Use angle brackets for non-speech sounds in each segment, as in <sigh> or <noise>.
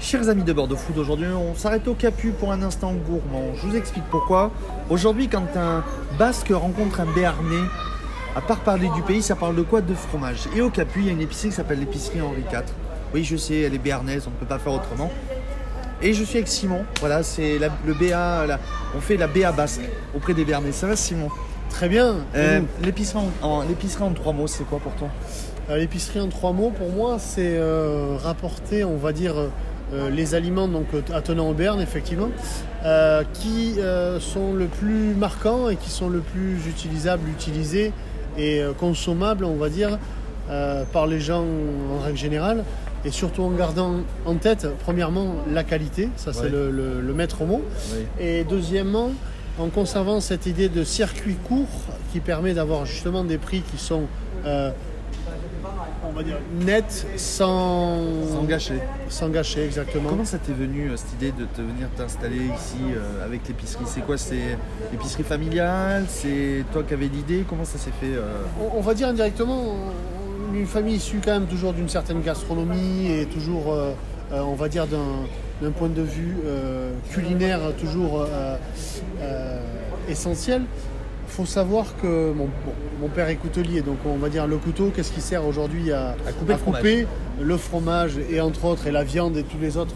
Chers amis de Bordeaux Food, aujourd'hui on s'arrête au Capu pour un instant gourmand. Je vous explique pourquoi. Aujourd'hui, quand un Basque rencontre un Béarnais, à part parler du pays, ça parle de quoi? De fromage. Et au Capu, il y a une épicerie qui s'appelle l'épicerie Henri IV. Oui, je sais, elle est béarnaise, on ne peut pas faire autrement. Et je suis avec Simon. Voilà, c'est le BA. la- on fait la BA basque auprès des Béarnais. Ça va, Simon? Très bien. Euh. L'épicerie en, en- l'épicerie en trois mots, c'est quoi pour toi? Euh, L'épicerie en trois mots, pour moi, c'est euh, rapporter, on va dire, les aliments donc euh, attenant au Berne, effectivement, euh, qui euh, sont le plus marquants et qui sont le plus utilisables, utilisés et euh, consommables, on va dire, euh, par les gens en règle générale. Et surtout en gardant en tête, premièrement, la qualité, ça c'est Ouais. le, le- le maître mot. Et deuxièmement, en conservant cette idée de circuit court qui permet d'avoir justement des prix qui sont, euh, on va dire, nets, sans, Sans gâcher. sans gâcher, exactement. Comment ça t'est venu euh, cette idée de te venir t'installer ici euh, avec l'épicerie? C'est quoi? C'est l'épicerie familiale? C'est toi qui avais l'idée? Comment ça s'est fait euh? On, on va dire indirectement, une famille issue quand même toujours d'une certaine gastronomie et toujours, euh, on va dire, d'un d'un point de vue culinaire toujours essentiel. Il faut savoir que mon, bon, mon père est coutelier, donc on va dire le couteau, qu'est-ce qui sert aujourd'hui à, À couper le fromage. couper le fromage et entre autres et la viande et toutes les autres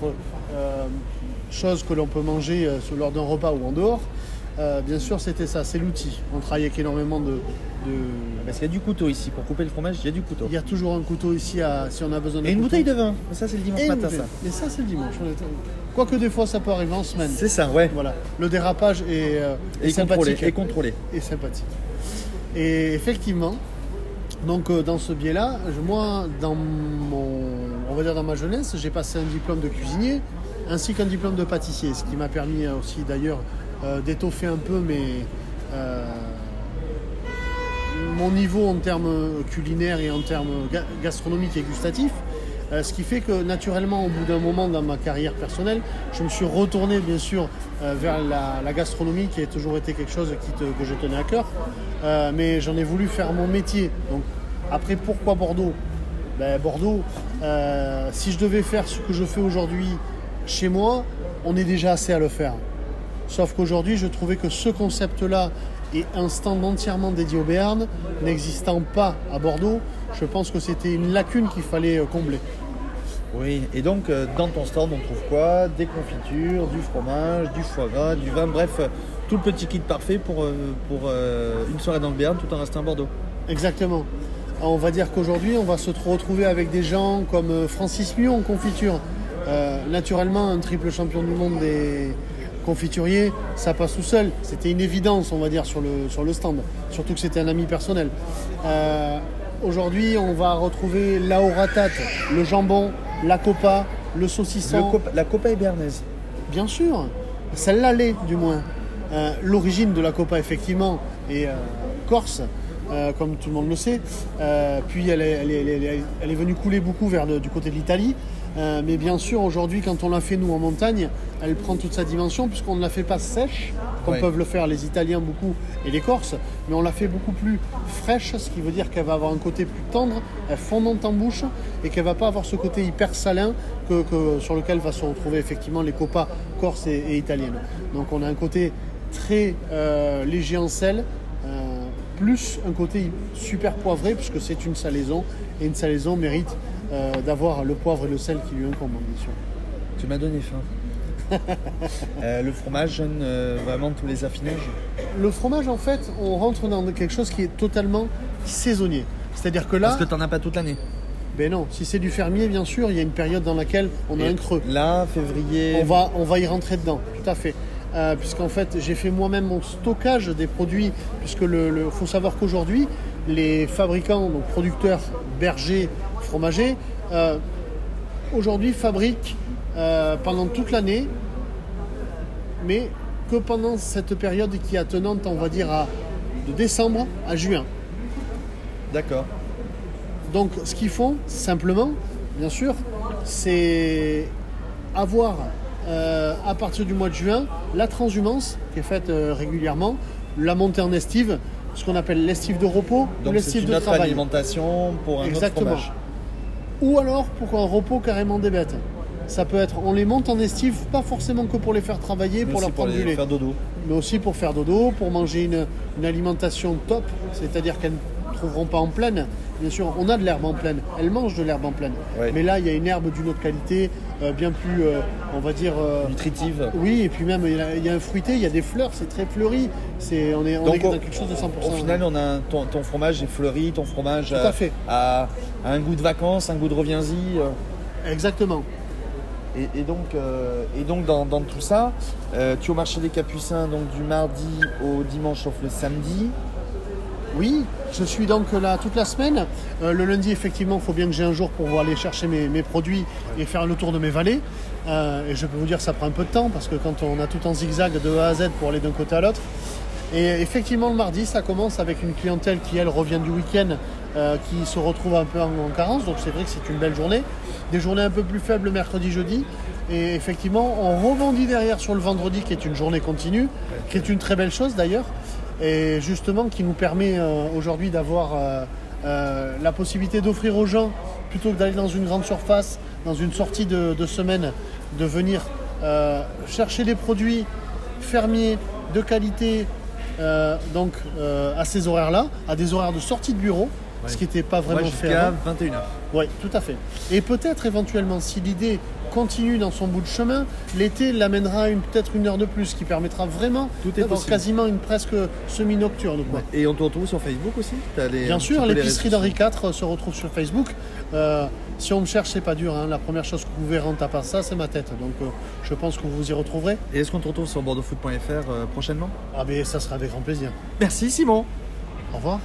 euh, choses que l'on peut manger euh, lors d'un repas ou en dehors. Euh, bien sûr, c'était ça, c'est l'outil. On travaille avec énormément de- de, Parce qu'il y a du couteau ici. Pour couper le fromage, il y a du couteau. il y a toujours un couteau ici à, si on a besoin de Et une bouteille de vin. Ça, c'est le dimanche Et matin, ça. Mais ça, c'est le dimanche. on est- Quoique des fois, ça peut arriver en semaine. C'est ça, ouais. Voilà. Le dérapage est, euh, Et contrôlé. sympathique. Et contrôlé. Et sympathique. Et effectivement, donc euh, dans ce biais-là, moi, dans mon, on va dire dans ma jeunesse, j'ai passé un diplôme de cuisinier ainsi qu'un diplôme de pâtissier, ce qui m'a permis euh, aussi d'ailleurs euh, d'étoffer un peu mes, mon niveau en termes culinaires et en termes ga- gastronomiques et gustatifs. Euh, ce qui fait que naturellement, au bout d'un moment dans ma carrière personnelle, je me suis retourné bien sûr euh, vers la, gastronomie qui a toujours été quelque chose que je tenais à cœur. Euh, mais j'en ai voulu faire mon métier. Donc après, pourquoi Bordeaux? Ben, Bordeaux, si je devais faire ce que je fais aujourd'hui chez moi, on est déjà assez à le faire. Sauf qu'aujourd'hui, je trouvais que ce concept-là et un stand entièrement dédié au Béarn, n'existant pas à Bordeaux, je pense que c'était une lacune qu'il fallait combler. Oui. Et donc, euh, dans ton stand, on trouve quoi? Des confitures, du fromage, du foie gras, du vin. Bref, euh, tout le petit kit parfait pour, euh, pour une soirée dans le Béarn tout en restant à Bordeaux. Exactement. On va dire qu'aujourd'hui, on va se retrouver avec des gens comme Francis Mion confiture. Naturellement, un triple champion du monde des confituriers, ça passe tout seul. C'était une évidence, on va dire, sur le, sur le stand. Surtout que c'était un ami personnel. Aujourd'hui, on va retrouver la ratate, le jambon, la copa, le saucisson. Le copa- la copa est béarnaise. Bien sûr, celle-là l'est du moins. Euh, L'origine de la Copa, effectivement, est euh, corse, euh, comme tout le monde le sait. Euh, puis elle est, elle, est, elle est- elle est venue couler beaucoup vers le- du côté de l'Italie. Euh, mais bien sûr, aujourd'hui, quand on la fait nous en montagne, elle prend toute sa dimension puisqu'on ne la fait pas sèche, comme Ouais. peuvent le faire les Italiens beaucoup et les Corses, mais on la fait beaucoup plus fraîche, ce qui veut dire qu'elle va avoir un côté plus tendre, fondante en bouche et qu'elle va pas avoir ce côté hyper salin que, que- sur lequel va se retrouver effectivement les copas corses et, et italiennes. Donc on a un côté très euh, léger en sel, plus un côté super poivré puisque c'est une salaison et une salaison mérite euh, d'avoir le poivre et le sel qui lui incombent bien sûr. Tu m'as donné faim. <laughs> Euh, le fromage donne euh, vraiment tous les affinages. Le fromage en fait on rentre dans quelque chose qui est totalement saisonnier. C'est-à-dire que là, Parce que t'en as pas toute l'année. ben non, si c'est du fermier bien sûr, il y a une période dans laquelle on a Et un creux. Là, février. On va, on va y rentrer dedans, tout à fait. Euh, Puisqu'en fait, j'ai fait moi-même mon stockage des produits, puisque le, le- faut savoir qu'aujourd'hui, les fabricants, donc producteurs, bergers, fromagers, euh, aujourd'hui fabriquent euh, pendant toute l'année, mais que pendant cette période qui est attenante, on va dire, à, de décembre à juin. D'accord. Donc, ce qu'ils font, simplement, bien sûr, c'est avoir, euh, à partir du mois de juin, la transhumance qui est faite euh, régulièrement, la montaie en estive, ce qu'on appelle l'estive de repos ou Donc l'estive de autre travail. alimentation pour un Exactement. autre fromage. Ou alors pour un repos carrément des bêtes. Ça peut être, on les monte en estive, pas forcément que pour les faire travailler, Mais pour aussi leur prendre du lait, faire dodo. mais aussi pour faire dodo, pour manger une, une alimentation top, c'est-à-dire qu'elles ne trouveront pas en plaine. Bien sûr, on a de l'herbe en plaine, elles mangent de l'herbe en plaine. Ouais. Mais là, il y a une herbe d'une autre qualité, euh, bien plus, euh, on va dire, euh, Nutritive. oui, et puis même il y, a, il y a un fruité, il y a des fleurs, c'est très fleuri. C'est, on est, on Donc, est dans quelque chose de 100%. Au final, on a ton, ton fromage est fleuri, ton fromage Tout à fait. a, a un goût de vacances, un goût de reviens-y. Exactement. Et, et donc, euh, et donc dans, dans tout ça, euh, tu es au marché des Capucins donc du mardi au dimanche sauf le samedi. Oui, je suis donc là toute la semaine. Euh, le lundi, effectivement, il faut bien que j'ai un jour pour aller chercher mes, produits et faire le tour de mes vallées. Euh, et je peux vous dire que ça prend un peu de temps parce que quand on a tout en zigzag de A à Z pour aller d'un côté à l'autre. Et effectivement, le mardi, ça commence avec une clientèle qui, elle, revient du week-end, euh, qui se retrouve un peu en, en carence. Donc c'est vrai que c'est une belle journée. Des journées un peu plus faibles mercredi, jeudi. Et effectivement, on rebondit derrière sur le vendredi, qui est une journée continue, qui est une très belle chose d'ailleurs et justement qui nous permet euh, aujourd'hui d'avoir euh, euh, la possibilité d'offrir aux gens, plutôt que d'aller dans une grande surface, dans une sortie de, semaine, de venir chercher des produits fermiers de qualité, donc à ces horaires-là, à des horaires de sortie de bureau, Ouais. ce qui n'était pas vraiment fait jusqu'à avant. 21h. Oui, tout à fait. Et peut-être éventuellement, si l'idée continue dans son bout de chemin, l'été l'amènera une- peut-être une heure de plus, ce qui permettra vraiment Tout est d'avoir quasiment une presque semi-nocturne. quoi. Et on te retrouve sur Facebook aussi? T'as les- Bien sûr, l'épicerie d'Henri IV se retrouve sur Facebook. Euh, si on me cherche, c'est pas dur. hein. La première chose que vous verrez en tapant ça, c'est ma tête. Donc euh, je pense que vous vous y retrouverez. Et est-ce qu'on te retrouve sur bordeauxfoot.fr euh, prochainement? Ah, mais ça sera avec grand plaisir. Merci Simon Au revoir.